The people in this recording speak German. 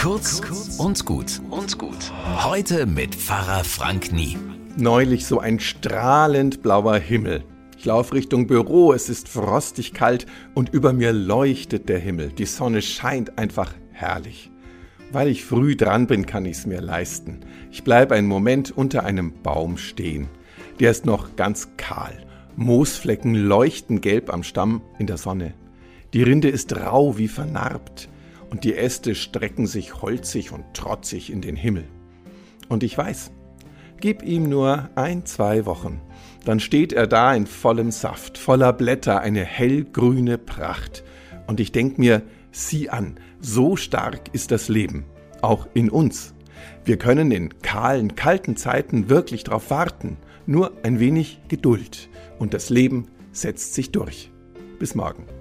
Kurz und gut und gut. Heute mit Pfarrer Frank Nie. Neulich so ein strahlend blauer Himmel. Ich laufe Richtung Büro, es ist frostig kalt und über mir leuchtet der Himmel. Die Sonne scheint einfach herrlich. Weil ich früh dran bin, kann ich es mir leisten. Ich bleibe einen Moment unter einem Baum stehen. Der ist noch ganz kahl. Moosflecken leuchten gelb am Stamm in der Sonne. Die Rinde ist rau wie vernarbt und die Äste strecken sich holzig und trotzig in den Himmel. Und ich weiß, gib ihm nur ein, zwei Wochen, dann steht er da in vollem Saft, voller Blätter, eine hellgrüne Pracht. Und ich denk mir, sieh an, so stark ist das Leben, auch in uns. Wir können in kahlen, kalten Zeiten wirklich darauf warten, nur ein wenig Geduld und das Leben setzt sich durch. Bis morgen.